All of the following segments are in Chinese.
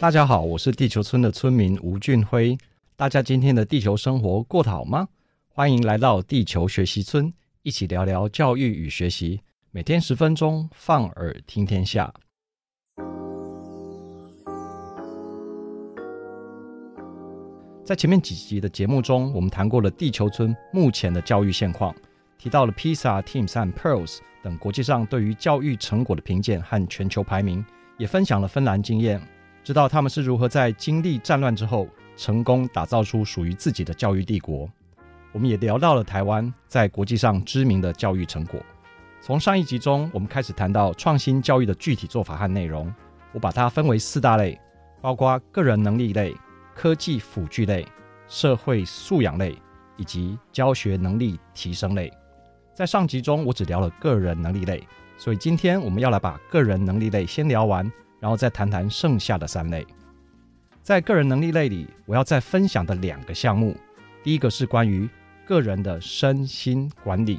大家好，我是地球村的村民吴俊辉。大家今天的地球生活过得好吗？欢迎来到地球学习村，一起聊聊教育与学习。每天十分钟，放耳听天下。在前面几集的节目中，我们谈过了地球村目前的教育现况，提到了 PISA、TIMS 和 Pearls 等国际上对于教育成果的评鉴和全球排名，也分享了芬兰经验。知道他们是如何在经历战乱之后，成功打造出属于自己的教育帝国。我们也聊到了台湾在国际上知名的教育成果。从上一集中，我们开始谈到创新教育的具体做法和内容。我把它分为四大类，包括个人能力类、科技辅具类、社会素养类以及教学能力提升类。在上集中，我只聊了个人能力类，所以今天我们要来把个人能力类先聊完。然后再谈谈剩下的三类。在个人能力类里，我要再分享的两个项目，第一个是关于个人的身心管理。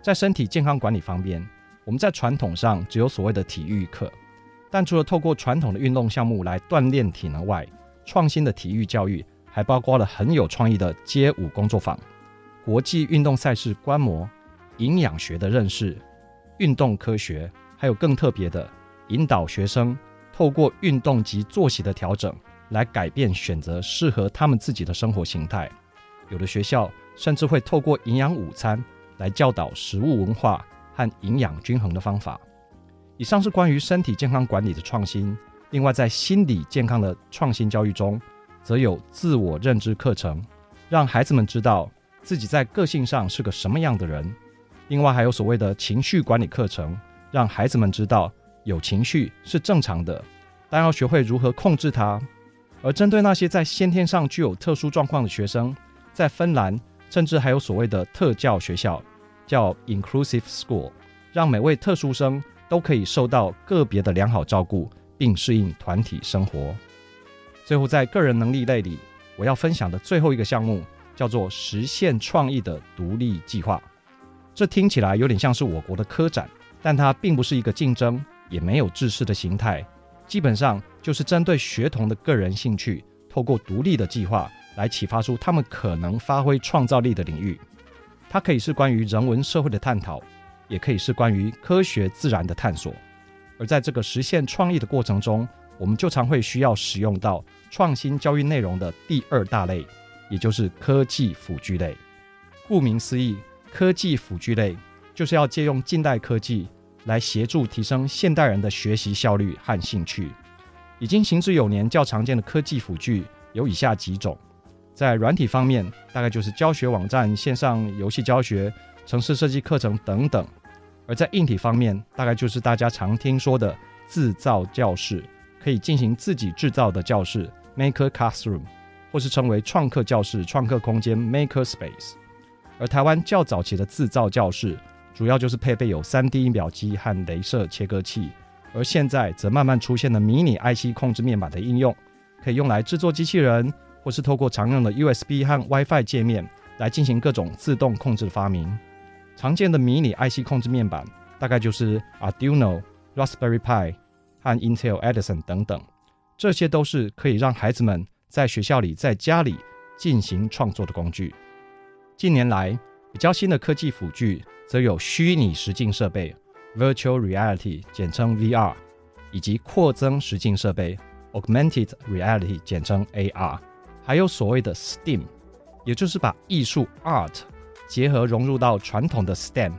在身体健康管理方面，我们在传统上只有所谓的体育课，但除了透过传统的运动项目来锻炼体能外，创新的体育教育还包括了很有创意的街舞工作坊、国际运动赛事观摩、营养学的认识、运动科学，还有更特别的。引导学生透过运动及作息的调整，来改变选择适合他们自己的生活形态。有的学校甚至会透过营养午餐来教导食物文化和营养均衡的方法。以上是关于身体健康管理的创新。另外，在心理健康的创新教育中，则有自我认知课程，让孩子们知道自己在个性上是个什么样的人。另外，还有所谓的情绪管理课程，让孩子们知道。有情绪是正常的，但要学会如何控制它。而针对那些在先天上具有特殊状况的学生，在芬兰甚至还有所谓的特教学校，叫 Inclusive School，让每位特殊生都可以受到个别的良好照顾，并适应团体生活。最后，在个人能力类里，我要分享的最后一个项目叫做实现创意的独立计划。这听起来有点像是我国的科展，但它并不是一个竞争。也没有制式的形态，基本上就是针对学童的个人兴趣，透过独立的计划来启发出他们可能发挥创造力的领域。它可以是关于人文社会的探讨，也可以是关于科学自然的探索。而在这个实现创意的过程中，我们就常会需要使用到创新教育内容的第二大类，也就是科技辅具类。顾名思义，科技辅具类就是要借用近代科技。来协助提升现代人的学习效率和兴趣。已经行之有年、较常见的科技辅具有以下几种：在软体方面，大概就是教学网站、线上游戏教学、城市设计课程等等；而在硬体方面，大概就是大家常听说的自造教室，可以进行自己制造的教室 （Maker Classroom），或是称为创客教室、创客空间 （Maker Space）。而台湾较早期的自造教室。主要就是配备有 3D 印表机和镭射切割器，而现在则慢慢出现了迷你 IC 控制面板的应用，可以用来制作机器人，或是透过常用的 USB 和 WiFi 界面来进行各种自动控制的发明。常见的迷你 IC 控制面板大概就是 Arduino、Raspberry Pi 和 Intel Edison 等等，这些都是可以让孩子们在学校里、在家里进行创作的工具。近年来，比较新的科技辅具。则有虚拟实境设备 （Virtual Reality，简称 VR） 以及扩增实境设备 （Augmented Reality，简称 AR），还有所谓的 STEAM，也就是把艺术 （Art） 结合融入到传统的 STEM，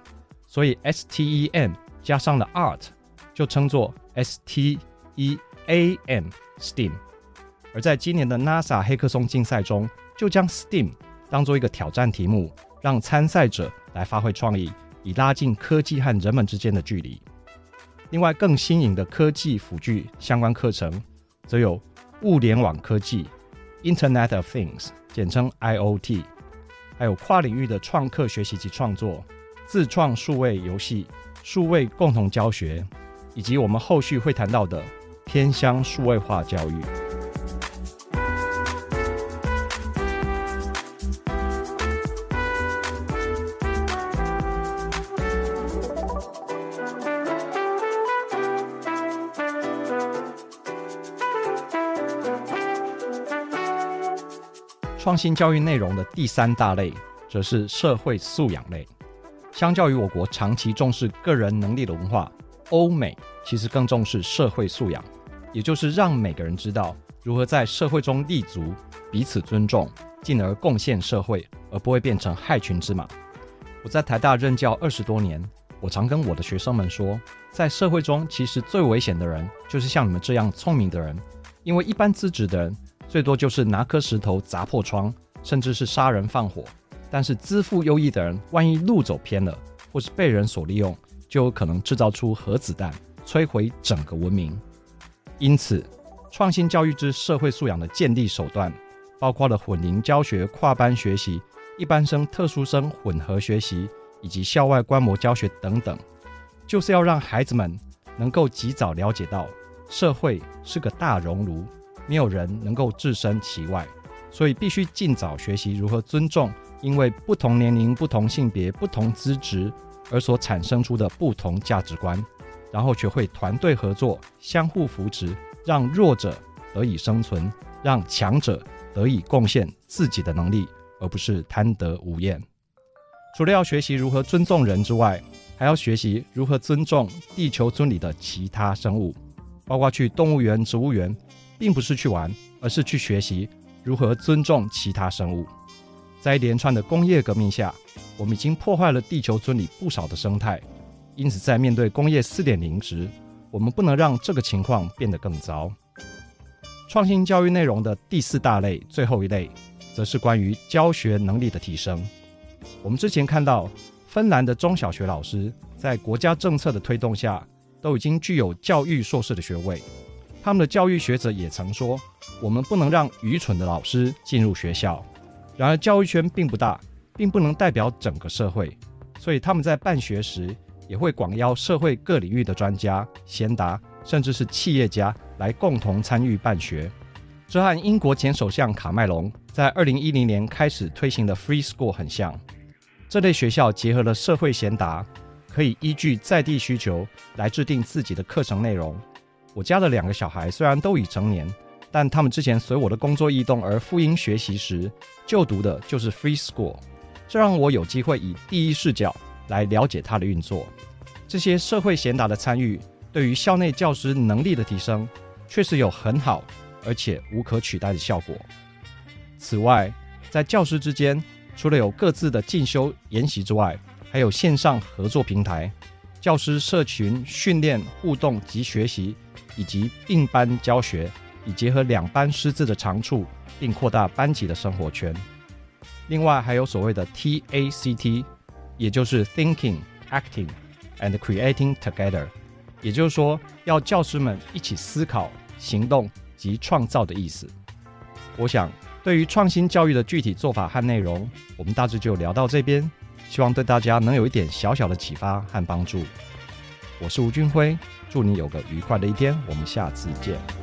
所以 STEM 加上了 Art，就称作 STEAM（STEAM）。而在今年的 NASA 黑客松竞赛中，就将 STEAM 当做一个挑战题目，让参赛者来发挥创意。以拉近科技和人们之间的距离。另外，更新颖的科技辅具相关课程，则有物联网科技 （Internet of Things），简称 IoT，还有跨领域的创客学习及创作、自创数位游戏、数位共同教学，以及我们后续会谈到的偏乡数位化教育。创新教育内容的第三大类，则是社会素养类。相较于我国长期重视个人能力的文化，欧美其实更重视社会素养，也就是让每个人知道如何在社会中立足、彼此尊重，进而贡献社会，而不会变成害群之马。我在台大任教二十多年，我常跟我的学生们说，在社会中其实最危险的人，就是像你们这样聪明的人，因为一般资质的人。最多就是拿颗石头砸破窗，甚至是杀人放火。但是资赋优异的人，万一路走偏了，或是被人所利用，就有可能制造出核子弹，摧毁整个文明。因此，创新教育之社会素养的建立手段，包括了混龄教学、跨班学习、一般生、特殊生混合学习，以及校外观摩教学等等，就是要让孩子们能够及早了解到，社会是个大熔炉。没有人能够置身其外，所以必须尽早学习如何尊重，因为不同年龄、不同性别、不同资质而所产生出的不同价值观，然后学会团队合作、相互扶持，让弱者得以生存，让强者得以贡献自己的能力，而不是贪得无厌。除了要学习如何尊重人之外，还要学习如何尊重地球村里的其他生物，包括去动物园、植物园。并不是去玩，而是去学习如何尊重其他生物。在一连串的工业革命下，我们已经破坏了地球村里不少的生态。因此，在面对工业四点零时，我们不能让这个情况变得更糟。创新教育内容的第四大类，最后一类，则是关于教学能力的提升。我们之前看到，芬兰的中小学老师在国家政策的推动下，都已经具有教育硕士的学位。他们的教育学者也曾说：“我们不能让愚蠢的老师进入学校。”然而，教育圈并不大，并不能代表整个社会，所以他们在办学时也会广邀社会各领域的专家、贤达，甚至是企业家来共同参与办学。这和英国前首相卡麦隆在二零一零年开始推行的 Free School 很像。这类学校结合了社会贤达，可以依据在地需求来制定自己的课程内容。我家的两个小孩虽然都已成年，但他们之前随我的工作异动而赴英学习时，就读的就是 Free School，这让我有机会以第一视角来了解它的运作。这些社会贤达的参与，对于校内教师能力的提升，确实有很好而且无可取代的效果。此外，在教师之间，除了有各自的进修研习之外，还有线上合作平台、教师社群训练互动及学习。以及并班教学，以结合两班师资的长处，并扩大班级的生活圈。另外，还有所谓的 TACT，也就是 Thinking、Acting and Creating Together，也就是说，要教师们一起思考、行动及创造的意思。我想，对于创新教育的具体做法和内容，我们大致就聊到这边，希望对大家能有一点小小的启发和帮助。我是吴俊辉。祝你有个愉快的一天，我们下次见。